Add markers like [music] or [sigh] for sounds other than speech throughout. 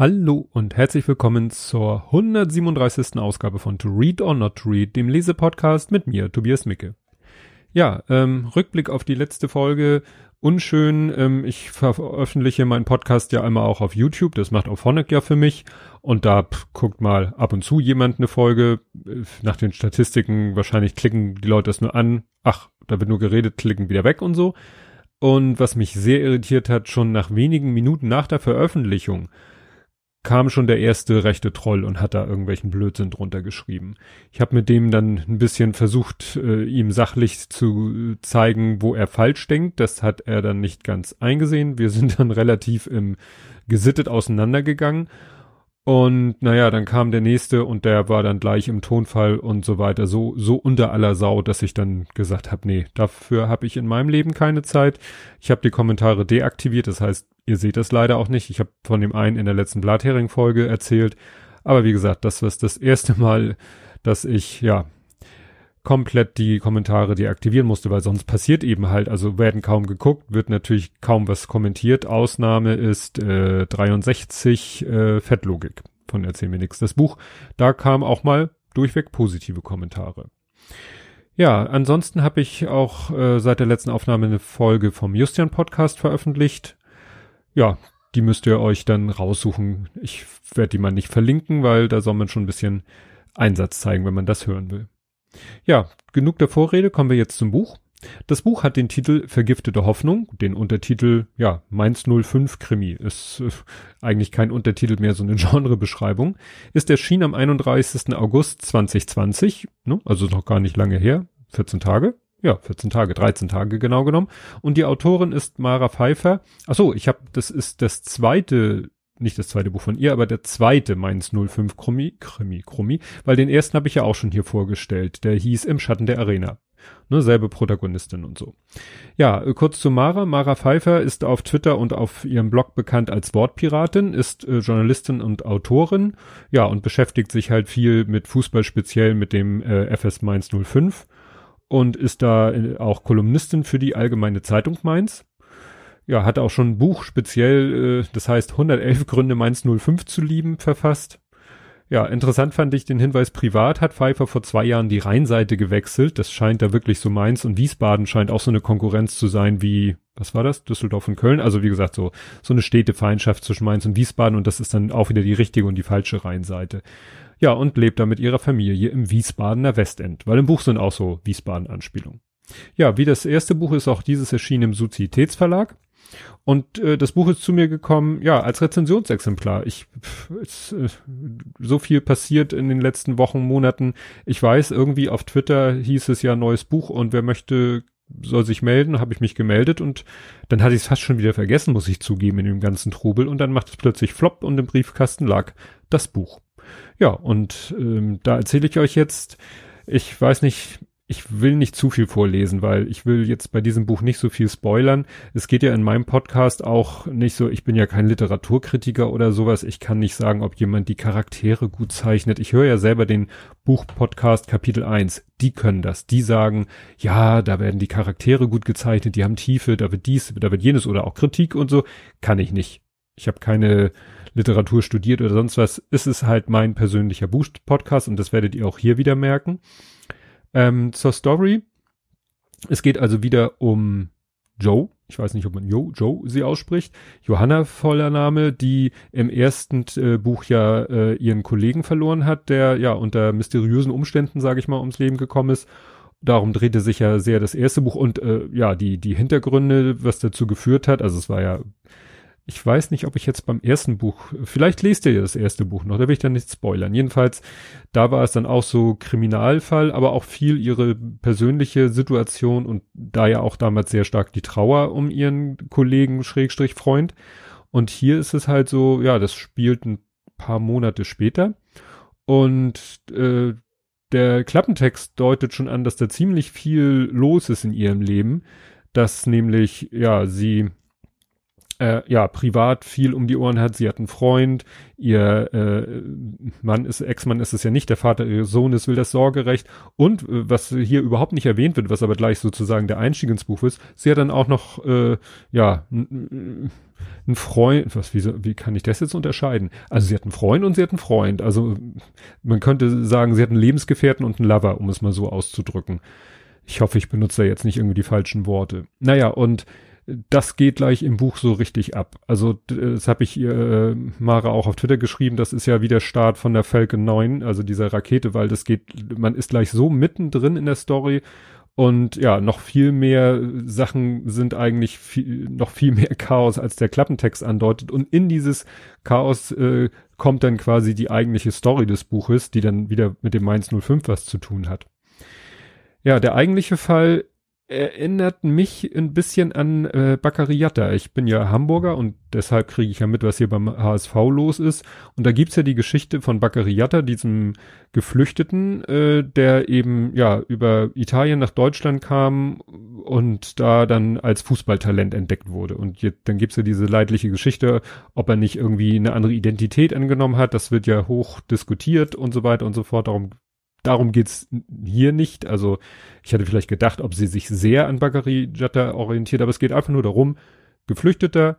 Hallo und herzlich willkommen zur 137. Ausgabe von To Read or Not to Read, dem Lesepodcast mit mir, Tobias Micke. Ja, ähm, Rückblick auf die letzte Folge. Unschön, ähm, ich veröffentliche meinen Podcast ja einmal auch auf YouTube, das macht auch Phonic ja für mich. Und da pff, guckt mal ab und zu jemand eine Folge. Äh, nach den Statistiken wahrscheinlich klicken die Leute das nur an. Ach, da wird nur geredet, klicken wieder weg und so. Und was mich sehr irritiert hat, schon nach wenigen Minuten nach der Veröffentlichung kam schon der erste rechte Troll und hat da irgendwelchen Blödsinn drunter geschrieben. Ich habe mit dem dann ein bisschen versucht, äh, ihm sachlich zu zeigen, wo er falsch denkt. Das hat er dann nicht ganz eingesehen. Wir sind dann relativ im gesittet auseinandergegangen. Und naja, dann kam der nächste und der war dann gleich im Tonfall und so weiter so so unter aller Sau, dass ich dann gesagt habe, nee, dafür habe ich in meinem Leben keine Zeit. Ich habe die Kommentare deaktiviert, das heißt, ihr seht das leider auch nicht. Ich habe von dem einen in der letzten Blathering Folge erzählt, aber wie gesagt, das war das erste Mal, dass ich ja komplett die Kommentare deaktivieren musste, weil sonst passiert eben halt, also werden kaum geguckt, wird natürlich kaum was kommentiert. Ausnahme ist äh, 63 äh, Fettlogik von Erzähl mir nix. Das Buch, da kam auch mal durchweg positive Kommentare. Ja, ansonsten habe ich auch äh, seit der letzten Aufnahme eine Folge vom Justian Podcast veröffentlicht. Ja, die müsst ihr euch dann raussuchen. Ich werde die mal nicht verlinken, weil da soll man schon ein bisschen Einsatz zeigen, wenn man das hören will. Ja, genug der Vorrede, kommen wir jetzt zum Buch. Das Buch hat den Titel Vergiftete Hoffnung, den Untertitel, ja, Mainz 05 Krimi. Ist äh, eigentlich kein Untertitel mehr, so eine [laughs] Genrebeschreibung. Ist erschienen am 31. August 2020, ne, also noch gar nicht lange her, 14 Tage. Ja, 14 Tage, 13 Tage genau genommen. Und die Autorin ist Mara Pfeiffer. Ach so, ich habe, das ist das zweite nicht das zweite Buch von ihr, aber der zweite Mainz 05 Krimi, Krimi, Krimi, weil den ersten habe ich ja auch schon hier vorgestellt. Der hieß Im Schatten der Arena. Ne, selbe Protagonistin und so. Ja, äh, kurz zu Mara. Mara Pfeiffer ist auf Twitter und auf ihrem Blog bekannt als Wortpiratin, ist äh, Journalistin und Autorin, ja, und beschäftigt sich halt viel mit Fußball, speziell mit dem äh, FS Mainz 05 und ist da äh, auch Kolumnistin für die Allgemeine Zeitung Mainz ja, hat auch schon ein Buch speziell, äh, das heißt 111 Gründe Mainz 05 zu lieben, verfasst. Ja, interessant fand ich den Hinweis, privat hat Pfeiffer vor zwei Jahren die Rheinseite gewechselt. Das scheint da wirklich so Mainz und Wiesbaden scheint auch so eine Konkurrenz zu sein wie, was war das? Düsseldorf und Köln. Also wie gesagt, so, so eine Städtefeindschaft zwischen Mainz und Wiesbaden und das ist dann auch wieder die richtige und die falsche Rheinseite. Ja, und lebt da mit ihrer Familie im Wiesbadener Westend, weil im Buch sind auch so Wiesbaden-Anspielungen. Ja, wie das erste Buch ist auch dieses erschienen im Suzitätsverlag. Und äh, das Buch ist zu mir gekommen, ja, als Rezensionsexemplar. Ich es, äh, so viel passiert in den letzten Wochen, Monaten. Ich weiß, irgendwie auf Twitter hieß es ja neues Buch und wer möchte, soll sich melden, habe ich mich gemeldet und dann hatte ich es fast schon wieder vergessen, muss ich zugeben, in dem ganzen Trubel. Und dann macht es plötzlich Flop und im Briefkasten lag das Buch. Ja, und ähm, da erzähle ich euch jetzt, ich weiß nicht, ich will nicht zu viel vorlesen, weil ich will jetzt bei diesem Buch nicht so viel spoilern. Es geht ja in meinem Podcast auch nicht so, ich bin ja kein Literaturkritiker oder sowas. Ich kann nicht sagen, ob jemand die Charaktere gut zeichnet. Ich höre ja selber den Buchpodcast Kapitel 1. Die können das. Die sagen, ja, da werden die Charaktere gut gezeichnet, die haben Tiefe, da wird dies, da wird jenes oder auch Kritik und so. Kann ich nicht. Ich habe keine Literatur studiert oder sonst was. Es ist halt mein persönlicher Buchpodcast und das werdet ihr auch hier wieder merken. Ähm, zur Story. Es geht also wieder um Joe. Ich weiß nicht, ob man Joe, Joe sie ausspricht. Johanna voller Name, die im ersten äh, Buch ja äh, ihren Kollegen verloren hat, der ja unter mysteriösen Umständen, sage ich mal, ums Leben gekommen ist. Darum drehte sich ja sehr das erste Buch und äh, ja, die, die Hintergründe, was dazu geführt hat. Also es war ja ich weiß nicht, ob ich jetzt beim ersten Buch, vielleicht lest ihr ja das erste Buch noch, da will ich dann nicht spoilern. Jedenfalls, da war es dann auch so Kriminalfall, aber auch viel ihre persönliche Situation und da ja auch damals sehr stark die Trauer um ihren Kollegen Schrägstrich Freund. Und hier ist es halt so, ja, das spielt ein paar Monate später und äh, der Klappentext deutet schon an, dass da ziemlich viel los ist in ihrem Leben, dass nämlich, ja, sie äh, ja, privat viel um die Ohren hat. Sie hat einen Freund, ihr äh, Mann ist, Ex-Mann ist es ja nicht, der Vater ihres Sohnes will das Sorgerecht und äh, was hier überhaupt nicht erwähnt wird, was aber gleich sozusagen der Einstieg ins Buch ist, sie hat dann auch noch, äh, ja, ein Freund, was, wie, wie kann ich das jetzt unterscheiden? Also sie hat einen Freund und sie hat einen Freund. Also man könnte sagen, sie hat einen Lebensgefährten und einen Lover, um es mal so auszudrücken. Ich hoffe, ich benutze da jetzt nicht irgendwie die falschen Worte. Naja, und das geht gleich im Buch so richtig ab. Also das habe ich äh, Mara auch auf Twitter geschrieben, das ist ja wie der Start von der Falcon 9, also dieser Rakete, weil das geht, man ist gleich so mittendrin in der Story und ja, noch viel mehr Sachen sind eigentlich viel, noch viel mehr Chaos, als der Klappentext andeutet. Und in dieses Chaos äh, kommt dann quasi die eigentliche Story des Buches, die dann wieder mit dem Mainz 05 was zu tun hat. Ja, der eigentliche Fall erinnert mich ein bisschen an äh, Baccariata. Ich bin ja Hamburger und deshalb kriege ich ja mit, was hier beim HSV los ist. Und da gibt's ja die Geschichte von Baccariata, diesem Geflüchteten, äh, der eben ja über Italien nach Deutschland kam und da dann als Fußballtalent entdeckt wurde. Und jetzt, dann gibt's ja diese leidliche Geschichte, ob er nicht irgendwie eine andere Identität angenommen hat. Das wird ja hoch diskutiert und so weiter und so fort. Darum darum geht's hier nicht. Also ich hatte vielleicht gedacht, ob sie sich sehr an Bakary Jatta orientiert, aber es geht einfach nur darum, Geflüchteter,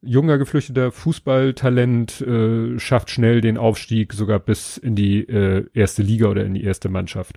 junger Geflüchteter, Fußballtalent, äh, schafft schnell den Aufstieg sogar bis in die äh, erste Liga oder in die erste Mannschaft.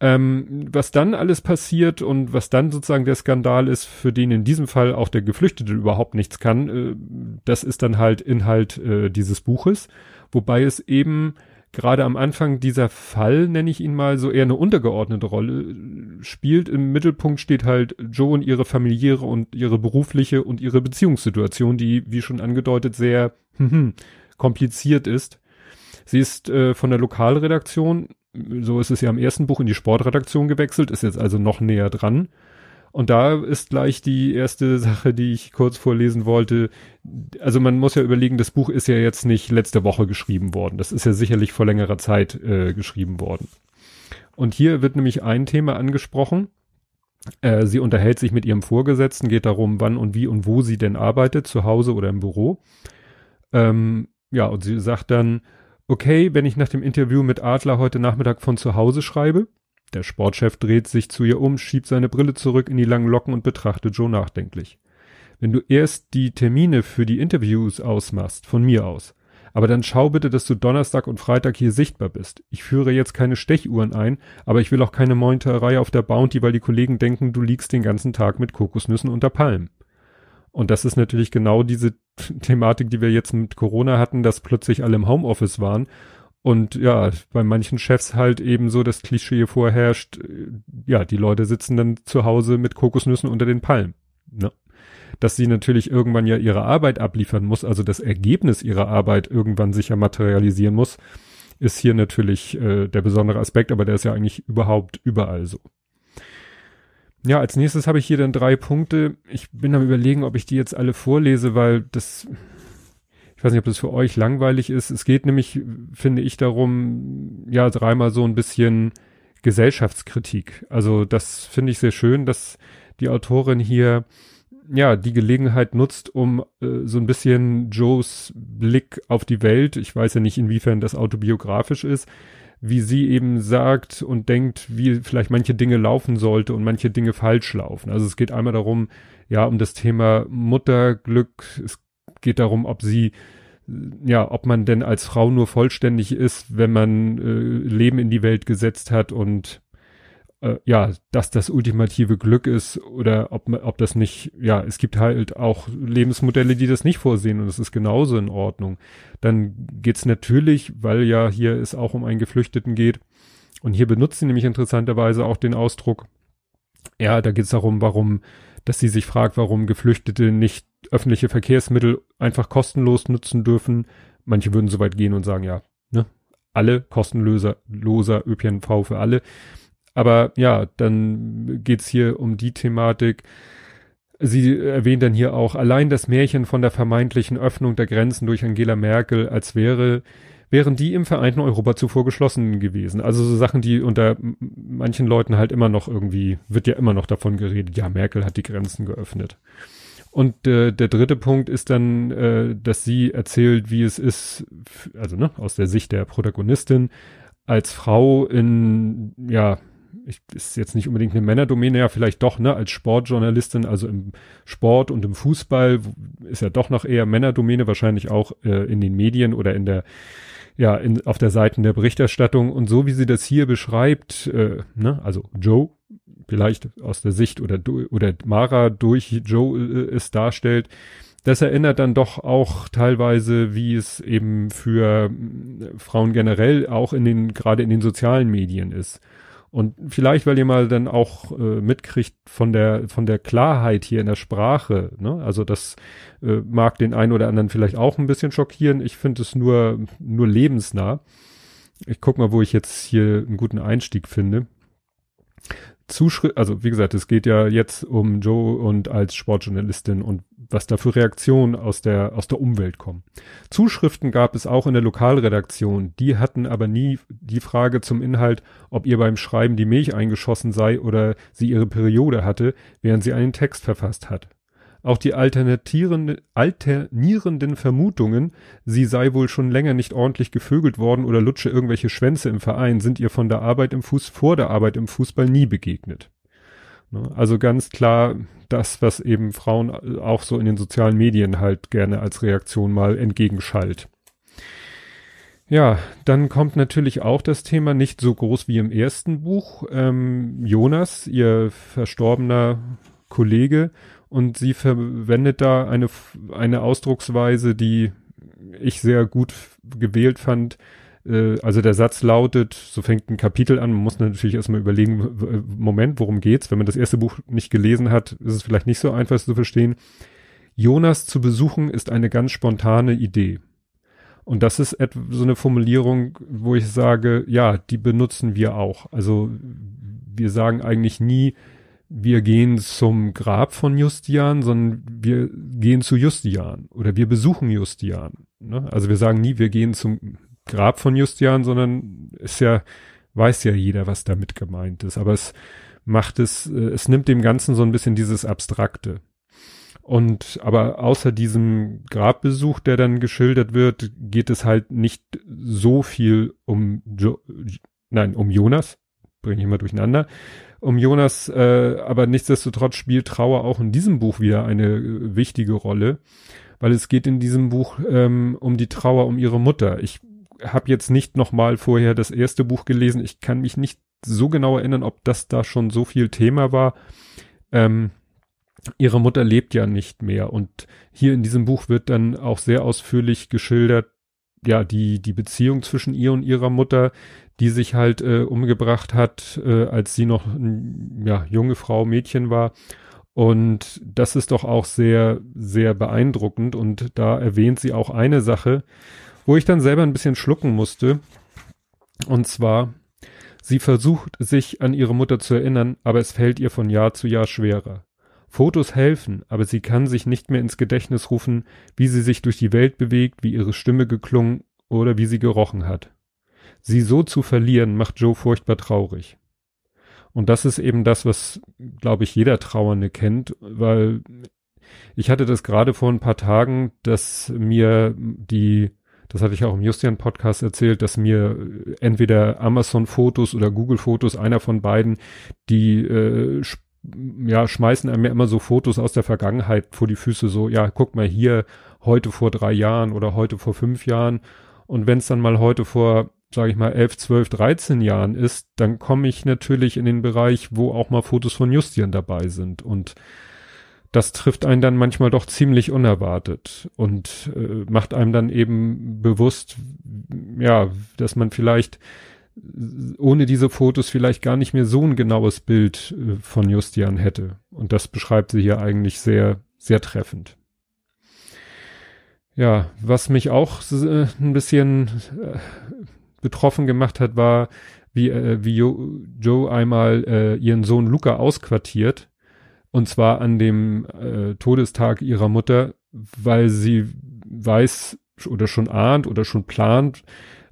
Ähm, was dann alles passiert und was dann sozusagen der Skandal ist, für den in diesem Fall auch der Geflüchtete überhaupt nichts kann, äh, das ist dann halt Inhalt äh, dieses Buches, wobei es eben gerade am Anfang dieser Fall, nenne ich ihn mal, so eher eine untergeordnete Rolle spielt. Im Mittelpunkt steht halt Joe und ihre familiäre und ihre berufliche und ihre Beziehungssituation, die, wie schon angedeutet, sehr hm, hm, kompliziert ist. Sie ist äh, von der Lokalredaktion, so ist es ja im ersten Buch, in die Sportredaktion gewechselt, ist jetzt also noch näher dran. Und da ist gleich die erste Sache, die ich kurz vorlesen wollte. Also man muss ja überlegen, das Buch ist ja jetzt nicht letzte Woche geschrieben worden. Das ist ja sicherlich vor längerer Zeit äh, geschrieben worden. Und hier wird nämlich ein Thema angesprochen. Äh, sie unterhält sich mit ihrem Vorgesetzten, geht darum, wann und wie und wo sie denn arbeitet, zu Hause oder im Büro. Ähm, ja, und sie sagt dann, okay, wenn ich nach dem Interview mit Adler heute Nachmittag von zu Hause schreibe, der Sportchef dreht sich zu ihr um, schiebt seine Brille zurück in die langen Locken und betrachtet Joe nachdenklich. Wenn du erst die Termine für die Interviews ausmachst, von mir aus. Aber dann schau bitte, dass du Donnerstag und Freitag hier sichtbar bist. Ich führe jetzt keine Stechuhren ein, aber ich will auch keine Mointerei auf der Bounty, weil die Kollegen denken, du liegst den ganzen Tag mit Kokosnüssen unter Palmen. Und das ist natürlich genau diese Thematik, die wir jetzt mit Corona hatten, dass plötzlich alle im Homeoffice waren und ja, bei manchen Chefs halt eben so das Klischee vorherrscht, äh, ja, die Leute sitzen dann zu Hause mit Kokosnüssen unter den Palmen. Ne? Dass sie natürlich irgendwann ja ihre Arbeit abliefern muss, also das Ergebnis ihrer Arbeit irgendwann sich ja materialisieren muss, ist hier natürlich äh, der besondere Aspekt, aber der ist ja eigentlich überhaupt überall so. Ja, als nächstes habe ich hier dann drei Punkte. Ich bin am überlegen, ob ich die jetzt alle vorlese, weil das ich weiß nicht, ob das für euch langweilig ist. Es geht nämlich, finde ich, darum, ja, dreimal so ein bisschen Gesellschaftskritik. Also das finde ich sehr schön, dass die Autorin hier ja die Gelegenheit nutzt, um äh, so ein bisschen Joes Blick auf die Welt, ich weiß ja nicht, inwiefern das autobiografisch ist, wie sie eben sagt und denkt, wie vielleicht manche Dinge laufen sollte und manche Dinge falsch laufen. Also es geht einmal darum, ja, um das Thema Mutterglück. Es geht darum, ob sie ja, ob man denn als Frau nur vollständig ist, wenn man äh, Leben in die Welt gesetzt hat und äh, ja, dass das ultimative Glück ist oder ob ob das nicht, ja, es gibt halt auch Lebensmodelle, die das nicht vorsehen und das ist genauso in Ordnung. Dann geht's natürlich, weil ja hier es auch um einen Geflüchteten geht und hier benutzt sie nämlich interessanterweise auch den Ausdruck, ja, da geht's darum, warum, dass sie sich fragt, warum Geflüchtete nicht öffentliche Verkehrsmittel einfach kostenlos nutzen dürfen. Manche würden so weit gehen und sagen, ja, ne, alle kostenloser loser ÖPNV für alle. Aber ja, dann geht's hier um die Thematik. Sie erwähnt dann hier auch allein das Märchen von der vermeintlichen Öffnung der Grenzen durch Angela Merkel, als wäre wären die im vereinten Europa zuvor geschlossen gewesen. Also so Sachen, die unter manchen Leuten halt immer noch irgendwie, wird ja immer noch davon geredet, ja, Merkel hat die Grenzen geöffnet. Und äh, der dritte Punkt ist dann, äh, dass sie erzählt, wie es ist, also ne, aus der Sicht der Protagonistin, als Frau in, ja, ich, ist jetzt nicht unbedingt eine Männerdomäne, ja, vielleicht doch, ne, als Sportjournalistin, also im Sport und im Fußball ist ja doch noch eher Männerdomäne, wahrscheinlich auch äh, in den Medien oder in der, ja, in, auf der Seiten der Berichterstattung. Und so wie sie das hier beschreibt, äh, ne, also Joe vielleicht aus der Sicht oder, oder Mara durch Joe äh, es darstellt, das erinnert dann doch auch teilweise, wie es eben für äh, Frauen generell auch in den, gerade in den sozialen Medien ist. Und vielleicht, weil ihr mal dann auch äh, mitkriegt von der, von der Klarheit hier in der Sprache, ne? Also das äh, mag den einen oder anderen vielleicht auch ein bisschen schockieren. Ich finde es nur, nur lebensnah. Ich guck mal, wo ich jetzt hier einen guten Einstieg finde. Zuschrift, also wie gesagt, es geht ja jetzt um Joe und als Sportjournalistin und was da für Reaktionen aus der, aus der Umwelt kommen. Zuschriften gab es auch in der Lokalredaktion, die hatten aber nie die Frage zum Inhalt, ob ihr beim Schreiben die Milch eingeschossen sei oder sie ihre Periode hatte, während sie einen Text verfasst hat. Auch die alternierenden Vermutungen, sie sei wohl schon länger nicht ordentlich gevögelt worden oder lutsche irgendwelche Schwänze im Verein, sind ihr von der Arbeit im Fuß, vor der Arbeit im Fußball nie begegnet. Ne? Also ganz klar das, was eben Frauen auch so in den sozialen Medien halt gerne als Reaktion mal entgegenschallt. Ja, dann kommt natürlich auch das Thema nicht so groß wie im ersten Buch. Ähm, Jonas, ihr verstorbener Kollege, und sie verwendet da eine, eine Ausdrucksweise, die ich sehr gut gewählt fand. Äh, also der Satz lautet, so fängt ein Kapitel an, man muss natürlich erstmal überlegen, Moment, worum geht's? Wenn man das erste Buch nicht gelesen hat, ist es vielleicht nicht so einfach zu verstehen. Jonas zu besuchen ist eine ganz spontane Idee. Und das ist so eine Formulierung, wo ich sage, ja, die benutzen wir auch. Also wir sagen eigentlich nie, wir gehen zum Grab von Justian, sondern wir gehen zu Justian oder wir besuchen Justian. Ne? Also wir sagen nie, wir gehen zum Grab von Justian, sondern ist ja, weiß ja jeder, was damit gemeint ist. Aber es macht es, äh, es nimmt dem Ganzen so ein bisschen dieses Abstrakte. Und aber außer diesem Grabbesuch, der dann geschildert wird, geht es halt nicht so viel um jo nein, um Jonas, bringe ich mal durcheinander, um Jonas, äh, aber nichtsdestotrotz spielt Trauer auch in diesem Buch wieder eine äh, wichtige Rolle, weil es geht in diesem Buch ähm, um die Trauer um ihre Mutter. Ich habe jetzt nicht noch mal vorher das erste Buch gelesen. Ich kann mich nicht so genau erinnern, ob das da schon so viel Thema war. Ähm, ihre Mutter lebt ja nicht mehr und hier in diesem Buch wird dann auch sehr ausführlich geschildert, ja, die, die Beziehung zwischen ihr und ihrer Mutter, die sich halt äh, umgebracht hat, äh, als sie noch ja, junge Frau, Mädchen war. Und das ist doch auch sehr, sehr beeindruckend. Und da erwähnt sie auch eine Sache, wo ich dann selber ein bisschen schlucken musste. Und zwar, sie versucht sich an ihre Mutter zu erinnern, aber es fällt ihr von Jahr zu Jahr schwerer. Fotos helfen, aber sie kann sich nicht mehr ins Gedächtnis rufen, wie sie sich durch die Welt bewegt, wie ihre Stimme geklungen oder wie sie gerochen hat. Sie so zu verlieren, macht Joe furchtbar traurig. Und das ist eben das, was, glaube ich, jeder Trauernde kennt, weil ich hatte das gerade vor ein paar Tagen, dass mir die, das hatte ich auch im Justian Podcast erzählt, dass mir entweder Amazon Fotos oder Google Fotos, einer von beiden, die äh, ja, schmeißen einem ja immer so Fotos aus der Vergangenheit vor die Füße, so, ja, guck mal hier, heute vor drei Jahren oder heute vor fünf Jahren. Und wenn es dann mal heute vor, sage ich mal, elf, zwölf, dreizehn Jahren ist, dann komme ich natürlich in den Bereich, wo auch mal Fotos von Justian dabei sind. Und das trifft einen dann manchmal doch ziemlich unerwartet und äh, macht einem dann eben bewusst, ja, dass man vielleicht ohne diese Fotos vielleicht gar nicht mehr so ein genaues Bild äh, von Justian hätte. Und das beschreibt sie hier eigentlich sehr, sehr treffend. Ja, was mich auch äh, ein bisschen äh, betroffen gemacht hat, war, wie, wie jo Joe einmal ihren Sohn Luca ausquartiert. Und zwar an dem Todestag ihrer Mutter, weil sie weiß oder schon ahnt oder schon plant,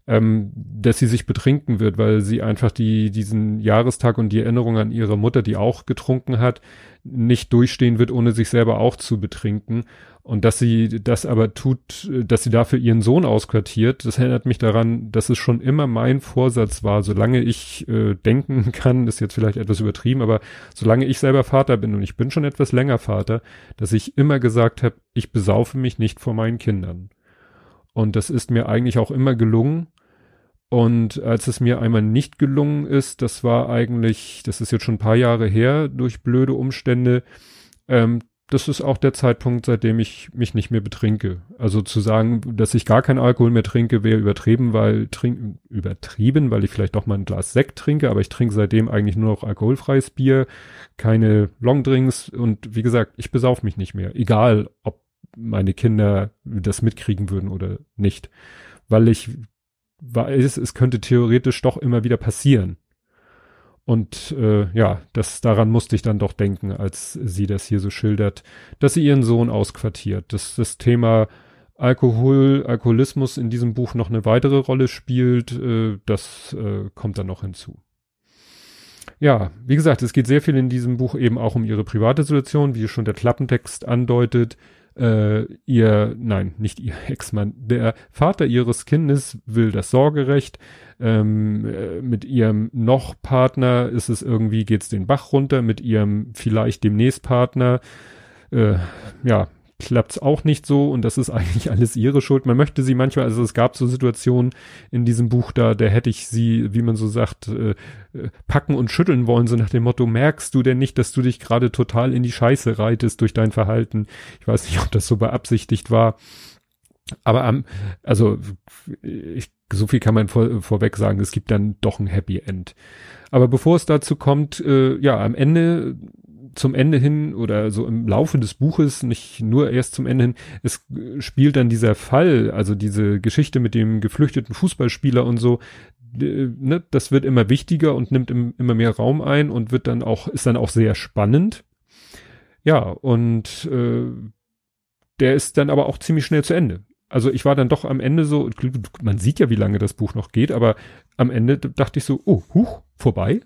ähm, dass sie sich betrinken wird, weil sie einfach die, diesen Jahrestag und die Erinnerung an ihre Mutter, die auch getrunken hat, nicht durchstehen wird, ohne sich selber auch zu betrinken. Und dass sie das aber tut, dass sie dafür ihren Sohn ausquartiert, das erinnert mich daran, dass es schon immer mein Vorsatz war, solange ich äh, denken [laughs] kann, ist jetzt vielleicht etwas übertrieben, aber solange ich selber Vater bin und ich bin schon etwas länger Vater, dass ich immer gesagt habe, ich besaufe mich nicht vor meinen Kindern. Und das ist mir eigentlich auch immer gelungen. Und als es mir einmal nicht gelungen ist, das war eigentlich, das ist jetzt schon ein paar Jahre her, durch blöde Umstände, ähm, das ist auch der Zeitpunkt, seitdem ich mich nicht mehr betrinke. Also zu sagen, dass ich gar keinen Alkohol mehr trinke, wäre übertrieben, weil trink, übertrieben, weil ich vielleicht doch mal ein Glas Sekt trinke, aber ich trinke seitdem eigentlich nur noch alkoholfreies Bier, keine Longdrinks und wie gesagt, ich besauf mich nicht mehr. Egal, ob meine Kinder das mitkriegen würden oder nicht. Weil ich weiß, es könnte theoretisch doch immer wieder passieren. Und äh, ja, das daran musste ich dann doch denken, als sie das hier so schildert, dass sie ihren Sohn ausquartiert. Dass das Thema Alkohol, Alkoholismus in diesem Buch noch eine weitere Rolle spielt, äh, das äh, kommt dann noch hinzu. Ja, wie gesagt, es geht sehr viel in diesem Buch eben auch um ihre private Situation, wie schon der Klappentext andeutet äh, ihr, nein, nicht ihr [laughs] Ex-Mann, der Vater ihres Kindes will das Sorgerecht. Ähm, äh, mit ihrem noch Partner ist es irgendwie, geht's den Bach runter, mit ihrem vielleicht demnächst Partner, äh, ja, klappt's auch nicht so und das ist eigentlich [laughs] alles ihre Schuld. Man möchte sie manchmal, also es gab so Situationen in diesem Buch da, da hätte ich sie, wie man so sagt, äh, äh, packen und schütteln wollen, so nach dem Motto, merkst du denn nicht, dass du dich gerade total in die Scheiße reitest durch dein Verhalten? Ich weiß nicht, ob das so beabsichtigt war. Aber am, also ich, so viel kann man vor, vorweg sagen, es gibt dann doch ein Happy End. Aber bevor es dazu kommt, äh, ja, am Ende zum Ende hin oder so im Laufe des Buches, nicht nur erst zum Ende hin, es spielt dann dieser Fall, also diese Geschichte mit dem geflüchteten Fußballspieler und so, ne, das wird immer wichtiger und nimmt im, immer mehr Raum ein und wird dann auch, ist dann auch sehr spannend. Ja, und äh, der ist dann aber auch ziemlich schnell zu Ende. Also ich war dann doch am Ende so, man sieht ja, wie lange das Buch noch geht, aber am Ende dachte ich so, oh, huch, vorbei.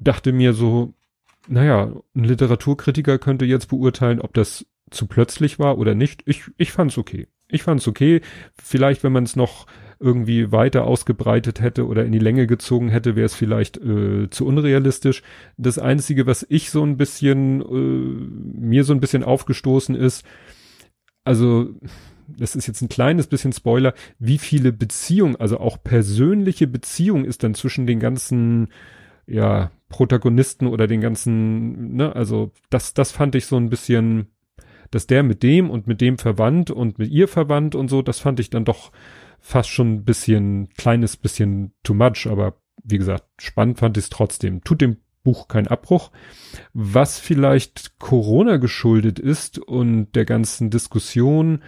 Dachte mir so, naja, ein Literaturkritiker könnte jetzt beurteilen, ob das zu plötzlich war oder nicht. Ich, ich fand's okay. Ich fand's okay. Vielleicht, wenn man es noch irgendwie weiter ausgebreitet hätte oder in die Länge gezogen hätte, wäre es vielleicht äh, zu unrealistisch. Das Einzige, was ich so ein bisschen, äh, mir so ein bisschen aufgestoßen ist, also das ist jetzt ein kleines bisschen Spoiler, wie viele Beziehungen, also auch persönliche Beziehungen ist dann zwischen den ganzen ja, Protagonisten oder den ganzen, ne, also das, das fand ich so ein bisschen, dass der mit dem und mit dem verwandt und mit ihr verwandt und so, das fand ich dann doch fast schon ein bisschen, kleines bisschen too much, aber wie gesagt, spannend fand ich es trotzdem. Tut dem Buch keinen Abbruch. Was vielleicht Corona geschuldet ist und der ganzen Diskussion,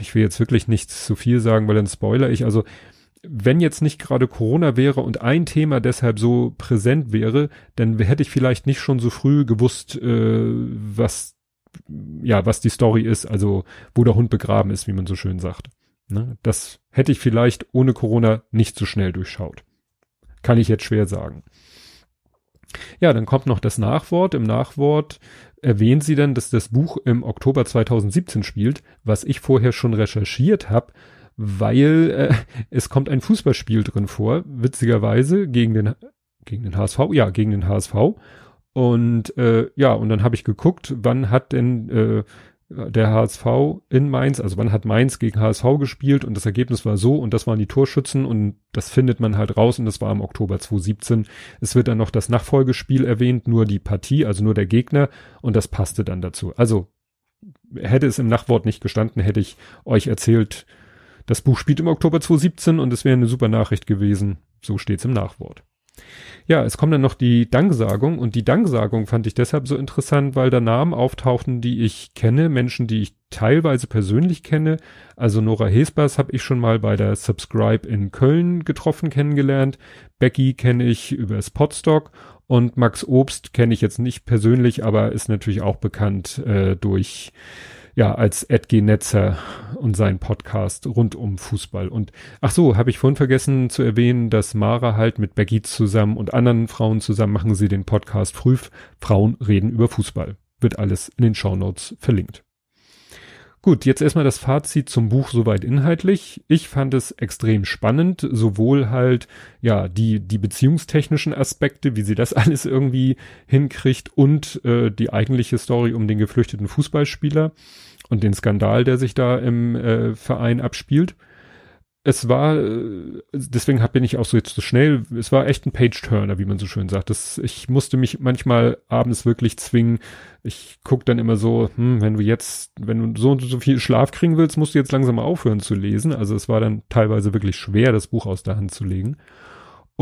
ich will jetzt wirklich nicht zu viel sagen, weil dann spoiler ich, also wenn jetzt nicht gerade Corona wäre und ein Thema deshalb so präsent wäre, dann hätte ich vielleicht nicht schon so früh gewusst, äh, was ja, was die Story ist, also wo der Hund begraben ist, wie man so schön sagt. Ne? Das hätte ich vielleicht ohne Corona nicht so schnell durchschaut. Kann ich jetzt schwer sagen. Ja, dann kommt noch das Nachwort. Im Nachwort erwähnt sie dann, dass das Buch im Oktober 2017 spielt, was ich vorher schon recherchiert habe, weil äh, es kommt ein Fußballspiel drin vor, witzigerweise gegen den gegen den HSV, ja, gegen den HSV. Und äh, ja, und dann habe ich geguckt, wann hat denn äh, der HSV in Mainz, also wann hat Mainz gegen HSV gespielt und das Ergebnis war so und das waren die Torschützen und das findet man halt raus und das war im Oktober 2017. Es wird dann noch das Nachfolgespiel erwähnt, nur die Partie, also nur der Gegner und das passte dann dazu. Also hätte es im Nachwort nicht gestanden, hätte ich euch erzählt, das Buch spielt im Oktober 2017 und es wäre eine super Nachricht gewesen. So steht's im Nachwort. Ja, es kommt dann noch die Danksagung und die Danksagung fand ich deshalb so interessant, weil da Namen auftauchten, die ich kenne, Menschen, die ich teilweise persönlich kenne. Also Nora Hesbers habe ich schon mal bei der Subscribe in Köln getroffen, kennengelernt. Becky kenne ich über Spotstock und Max Obst kenne ich jetzt nicht persönlich, aber ist natürlich auch bekannt äh, durch ja, als Edge Netzer und sein Podcast rund um Fußball. Und ach so, habe ich vorhin vergessen zu erwähnen, dass Mara halt mit Becky zusammen und anderen Frauen zusammen machen sie den Podcast Früh Frauen reden über Fußball. Wird alles in den Shownotes verlinkt. Gut, jetzt erstmal das Fazit zum Buch soweit inhaltlich. Ich fand es extrem spannend, sowohl halt, ja, die, die beziehungstechnischen Aspekte, wie sie das [laughs] alles irgendwie hinkriegt und äh, die eigentliche Story um den geflüchteten Fußballspieler und den Skandal, der sich da im äh, Verein abspielt es war, äh, deswegen bin ich auch so jetzt so schnell, es war echt ein Page-Turner, wie man so schön sagt. Das, ich musste mich manchmal abends wirklich zwingen. Ich guck dann immer so, hm, wenn du jetzt, wenn du so und so viel Schlaf kriegen willst, musst du jetzt langsam aufhören zu lesen. Also es war dann teilweise wirklich schwer, das Buch aus der Hand zu legen.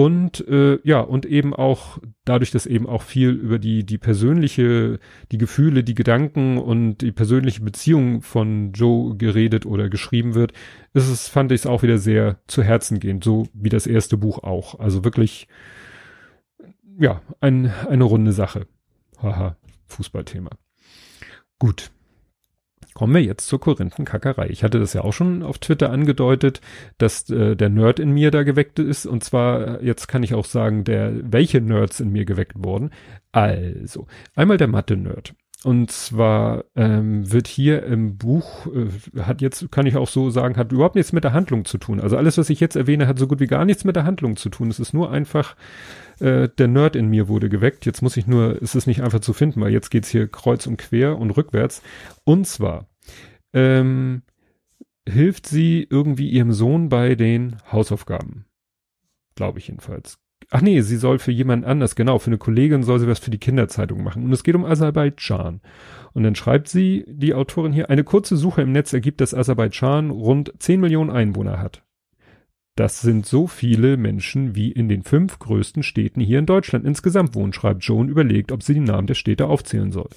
Und äh, ja, und eben auch dadurch, dass eben auch viel über die, die persönliche, die Gefühle, die Gedanken und die persönliche Beziehung von Joe geredet oder geschrieben wird, ist es, fand ich es auch wieder sehr zu Herzen gehend, so wie das erste Buch auch. Also wirklich, ja, ein, eine runde Sache. Haha, Fußballthema. Gut. Kommen wir jetzt zur Korinthenkackerei. Ich hatte das ja auch schon auf Twitter angedeutet, dass äh, der Nerd in mir da geweckt ist. Und zwar, jetzt kann ich auch sagen, der, welche Nerds in mir geweckt wurden. Also, einmal der Mathe-Nerd. Und zwar ähm, wird hier im Buch, äh, hat jetzt, kann ich auch so sagen, hat überhaupt nichts mit der Handlung zu tun. Also alles, was ich jetzt erwähne, hat so gut wie gar nichts mit der Handlung zu tun. Es ist nur einfach, äh, der Nerd in mir wurde geweckt. Jetzt muss ich nur, es ist nicht einfach zu finden, weil jetzt geht's hier kreuz und quer und rückwärts. Und zwar ähm, hilft sie irgendwie ihrem Sohn bei den Hausaufgaben. Glaube ich jedenfalls. Ach nee, sie soll für jemand anders, genau, für eine Kollegin soll sie was für die Kinderzeitung machen. Und es geht um Aserbaidschan. Und dann schreibt sie, die Autorin hier, eine kurze Suche im Netz ergibt, dass Aserbaidschan rund 10 Millionen Einwohner hat. Das sind so viele Menschen, wie in den fünf größten Städten hier in Deutschland insgesamt wohnen, schreibt Joan, überlegt, ob sie die Namen der Städte aufzählen soll.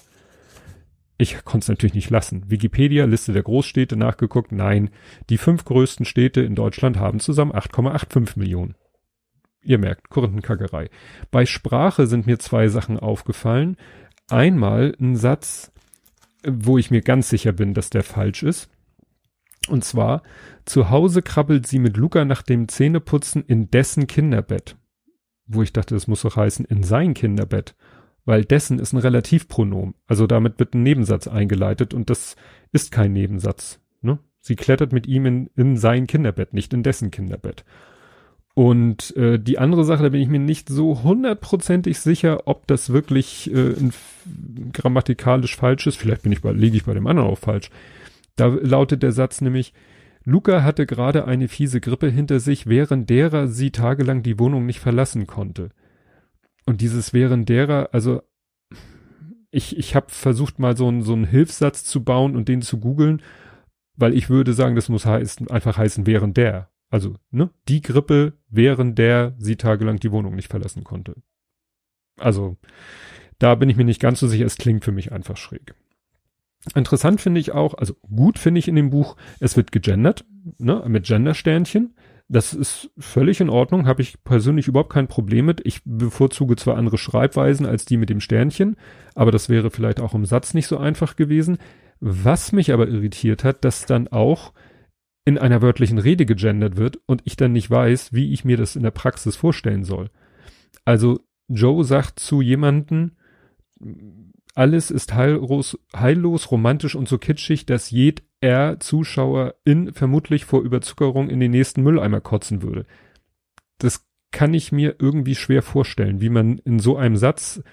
Ich konnte es natürlich nicht lassen. Wikipedia, Liste der Großstädte nachgeguckt. Nein, die fünf größten Städte in Deutschland haben zusammen 8,85 Millionen. Ihr merkt, Korinthenkackerei. Bei Sprache sind mir zwei Sachen aufgefallen. Einmal ein Satz, wo ich mir ganz sicher bin, dass der falsch ist. Und zwar, zu Hause krabbelt sie mit Luca nach dem Zähneputzen in dessen Kinderbett. Wo ich dachte, das muss doch heißen, in sein Kinderbett. Weil dessen ist ein Relativpronomen. Also damit wird ein Nebensatz eingeleitet und das ist kein Nebensatz. Ne? Sie klettert mit ihm in, in sein Kinderbett, nicht in dessen Kinderbett. Und äh, die andere Sache, da bin ich mir nicht so hundertprozentig sicher, ob das wirklich äh, grammatikalisch falsch ist. Vielleicht bin ich bei, liege ich bei dem anderen auch falsch. Da lautet der Satz nämlich, Luca hatte gerade eine fiese Grippe hinter sich, während derer sie tagelang die Wohnung nicht verlassen konnte. Und dieses während derer, also ich, ich habe versucht mal so einen so einen Hilfssatz zu bauen und den zu googeln, weil ich würde sagen, das muss heißen, einfach heißen während der. Also, ne, die Grippe, während der sie tagelang die Wohnung nicht verlassen konnte. Also, da bin ich mir nicht ganz so sicher, es klingt für mich einfach schräg. Interessant finde ich auch, also gut finde ich in dem Buch, es wird gegendert, ne, mit Gendersternchen. Das ist völlig in Ordnung, habe ich persönlich überhaupt kein Problem mit. Ich bevorzuge zwar andere Schreibweisen als die mit dem Sternchen, aber das wäre vielleicht auch im Satz nicht so einfach gewesen. Was mich aber irritiert hat, dass dann auch in einer wörtlichen Rede gegendert wird und ich dann nicht weiß, wie ich mir das in der Praxis vorstellen soll. Also Joe sagt zu jemanden, alles ist heillos, heillos, romantisch und so kitschig, dass jeder Zuschauer in vermutlich vor Überzuckerung in den nächsten Mülleimer kotzen würde. Das kann ich mir irgendwie schwer vorstellen, wie man in so einem Satz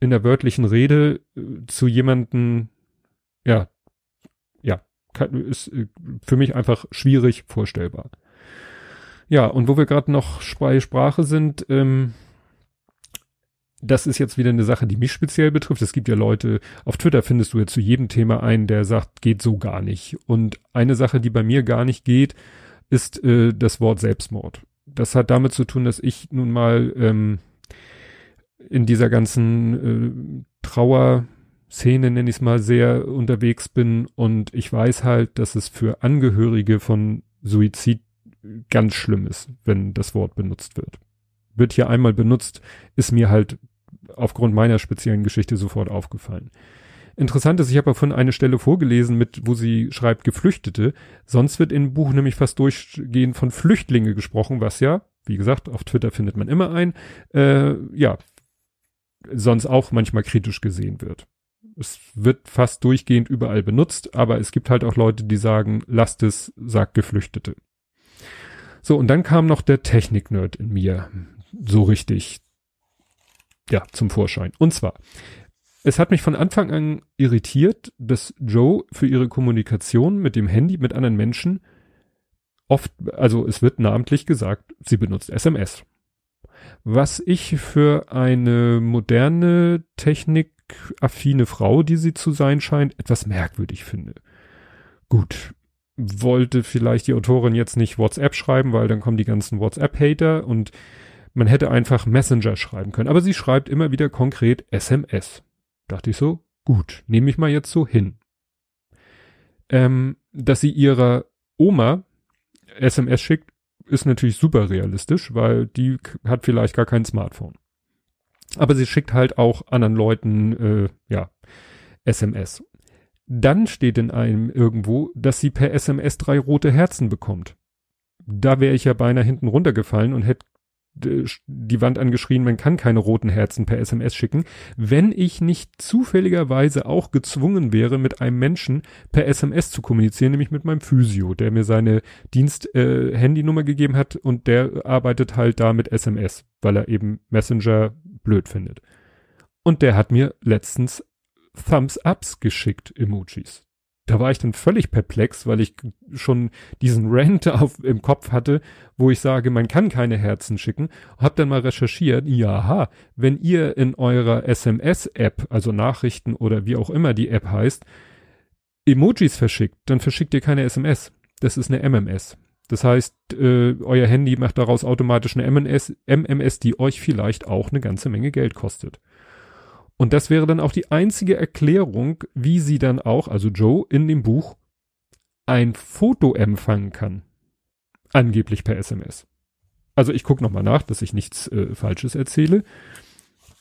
in der wörtlichen Rede äh, zu jemanden, ja, ist äh, für mich einfach schwierig vorstellbar. Ja, und wo wir gerade noch bei Sprache sind, ähm, das ist jetzt wieder eine Sache, die mich speziell betrifft. Es gibt ja Leute, auf Twitter findest du ja zu jedem Thema einen, der sagt, geht so gar nicht. Und eine Sache, die bei mir gar nicht geht, ist äh, das Wort Selbstmord. Das hat damit zu tun, dass ich nun mal ähm, in dieser ganzen äh, Trauer Szene, nenne ich es mal, sehr unterwegs bin und ich weiß halt, dass es für Angehörige von Suizid ganz schlimm ist, wenn das Wort benutzt wird. Wird hier einmal benutzt, ist mir halt aufgrund meiner speziellen Geschichte sofort aufgefallen. Interessant ist, ich habe von einer Stelle vorgelesen, mit, wo sie schreibt Geflüchtete. Sonst wird im Buch nämlich fast durchgehend von Flüchtlinge gesprochen, was ja, wie gesagt, auf Twitter findet man immer ein, äh, ja, sonst auch manchmal kritisch gesehen wird. Es wird fast durchgehend überall benutzt, aber es gibt halt auch Leute, die sagen, lasst es, sagt Geflüchtete. So, und dann kam noch der Technik-Nerd in mir so richtig, ja, zum Vorschein. Und zwar, es hat mich von Anfang an irritiert, dass Joe für ihre Kommunikation mit dem Handy mit anderen Menschen oft, also es wird namentlich gesagt, sie benutzt SMS. Was ich für eine moderne, technikaffine Frau, die sie zu sein scheint, etwas merkwürdig finde. Gut, wollte vielleicht die Autorin jetzt nicht WhatsApp schreiben, weil dann kommen die ganzen WhatsApp-Hater und man hätte einfach Messenger schreiben können. Aber sie schreibt immer wieder konkret SMS. Dachte ich so, gut, nehme ich mal jetzt so hin. Ähm, dass sie ihrer Oma SMS schickt, ist natürlich super realistisch, weil die hat vielleicht gar kein Smartphone. Aber sie schickt halt auch anderen Leuten, äh, ja, SMS. Dann steht in einem irgendwo, dass sie per SMS drei rote Herzen bekommt. Da wäre ich ja beinahe hinten runtergefallen und hätte die Wand angeschrien, man kann keine roten Herzen per SMS schicken, wenn ich nicht zufälligerweise auch gezwungen wäre, mit einem Menschen per SMS zu kommunizieren, nämlich mit meinem Physio, der mir seine Dienst-Handynummer äh, gegeben hat und der arbeitet halt da mit SMS, weil er eben Messenger blöd findet. Und der hat mir letztens Thumbs-Ups geschickt, Emojis da war ich dann völlig perplex, weil ich schon diesen Rant [laughs] auf, im Kopf hatte, wo ich sage, man kann keine Herzen schicken. Hab dann mal recherchiert, ja, wenn ihr in eurer SMS-App, also Nachrichten oder wie auch immer die App heißt, Emojis verschickt, dann verschickt ihr keine SMS. Das ist eine MMS. Das heißt, äh, euer Handy macht daraus automatisch eine MMS, MMS, die euch vielleicht auch eine ganze Menge Geld kostet. Und das wäre dann auch die einzige Erklärung, wie sie dann auch, also Joe in dem Buch, ein Foto empfangen kann. Angeblich per SMS. Also ich gucke nochmal nach, dass ich nichts äh, Falsches erzähle.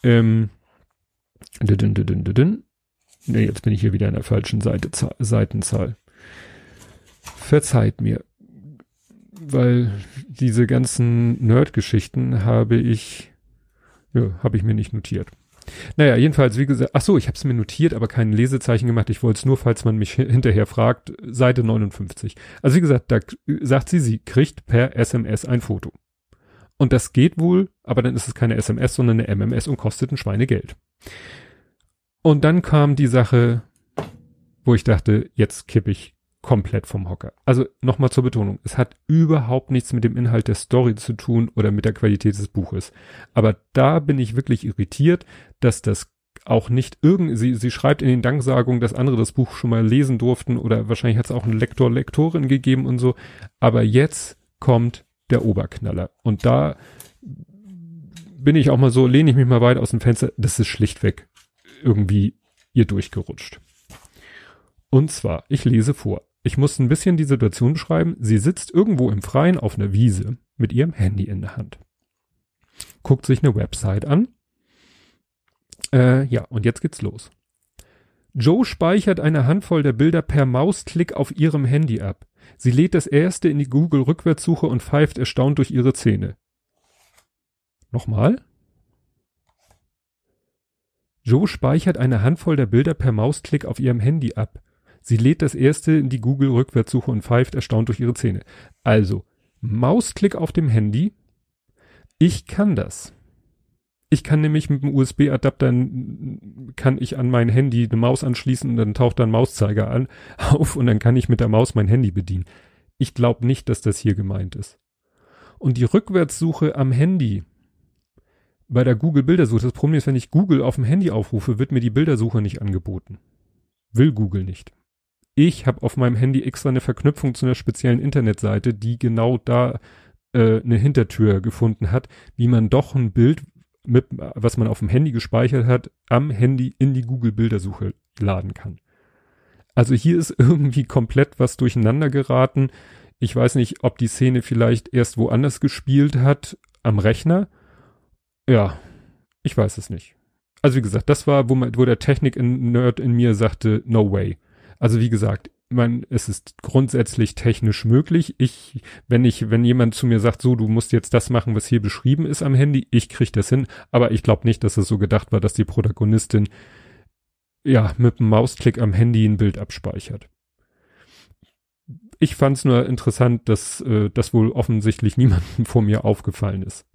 Ähm, didin, didin, didin. Nee, jetzt bin ich hier wieder in der falschen Seite, Seitenzahl. Verzeiht mir. Weil diese ganzen Nerd-Geschichten habe ich, ja, habe ich mir nicht notiert. Naja, jedenfalls, wie gesagt, ach so, ich habe es mir notiert, aber kein Lesezeichen gemacht. Ich wollte es nur, falls man mich hinterher fragt, Seite 59. Also wie gesagt, da sagt sie, sie kriegt per SMS ein Foto. Und das geht wohl, aber dann ist es keine SMS, sondern eine MMS und kostet ein Schweinegeld. Und dann kam die Sache, wo ich dachte, jetzt kipp ich komplett vom Hocker. Also nochmal zur Betonung, es hat überhaupt nichts mit dem Inhalt der Story zu tun oder mit der Qualität des Buches. Aber da bin ich wirklich irritiert, dass das auch nicht irgend, sie, sie schreibt in den Danksagungen, dass andere das Buch schon mal lesen durften oder wahrscheinlich hat es auch einen Lektor, Lektorin gegeben und so. Aber jetzt kommt der Oberknaller. Und da bin ich auch mal so, lehne ich mich mal weit aus dem Fenster, das ist schlichtweg irgendwie ihr durchgerutscht. Und zwar, ich lese vor. Ich muss ein bisschen die Situation beschreiben. Sie sitzt irgendwo im Freien auf einer Wiese mit ihrem Handy in der Hand. Guckt sich eine Website an. Äh, ja, und jetzt geht's los. Joe speichert eine Handvoll der Bilder per Mausklick auf ihrem Handy ab. Sie lädt das erste in die Google-Rückwärtssuche und pfeift erstaunt durch ihre Zähne. Nochmal? Joe speichert eine Handvoll der Bilder per Mausklick auf ihrem Handy ab. Sie lädt das erste in die Google-Rückwärtssuche und pfeift erstaunt durch ihre Zähne. Also, Mausklick auf dem Handy. Ich kann das. Ich kann nämlich mit dem USB-Adapter, kann ich an mein Handy eine Maus anschließen und dann taucht da ein Mauszeiger an, [laughs] auf und dann kann ich mit der Maus mein Handy bedienen. Ich glaube nicht, dass das hier gemeint ist. Und die Rückwärtssuche am Handy, bei der Google-Bildersuche, das Problem ist, wenn ich Google auf dem Handy aufrufe, wird mir die Bildersuche nicht angeboten. Will Google nicht. Ich habe auf meinem Handy extra eine Verknüpfung zu einer speziellen Internetseite, die genau da äh, eine Hintertür gefunden hat, wie man doch ein Bild mit, was man auf dem Handy gespeichert hat, am Handy in die Google Bildersuche laden kann. Also hier ist [laughs] irgendwie komplett was durcheinander geraten. Ich weiß nicht, ob die Szene vielleicht erst woanders gespielt hat, am Rechner. Ja, ich weiß es nicht. also wie gesagt, das war, wo, man, wo der Technik-Nerd in mir sagte, no way. Also wie gesagt, man, es ist grundsätzlich technisch möglich. Ich, wenn ich, wenn jemand zu mir sagt, so, du musst jetzt das machen, was hier beschrieben ist am Handy, ich krieg das hin, aber ich glaube nicht, dass es so gedacht war, dass die Protagonistin ja mit einem Mausklick am Handy ein Bild abspeichert. Ich fand es nur interessant, dass äh, das wohl offensichtlich [laughs] niemandem vor mir aufgefallen ist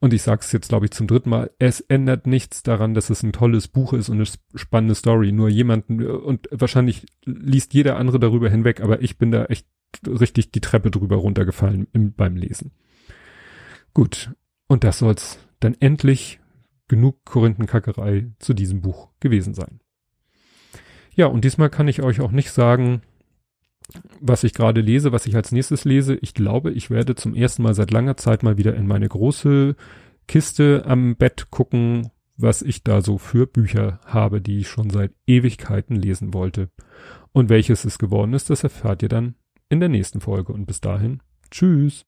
und ich sage es jetzt, glaube ich, zum dritten Mal, es ändert nichts daran, dass es ein tolles Buch ist und eine spannende Story. Nur jemanden, und wahrscheinlich liest jeder andere darüber hinweg, aber ich bin da echt richtig die Treppe drüber runtergefallen im, beim Lesen. Gut, und das soll's dann endlich genug Korinthenkackerei zu diesem Buch gewesen sein. Ja, und diesmal kann ich euch auch nicht sagen, was ich gerade lese, was ich als nächstes lese. Ich glaube, ich werde zum ersten Mal seit langer Zeit mal wieder in meine große Kiste am Bett gucken, was ich da so für Bücher habe, die ich schon seit Ewigkeiten lesen wollte. Und welches es geworden ist, das erfahrt ihr dann in der nächsten Folge. Und bis dahin, tschüss.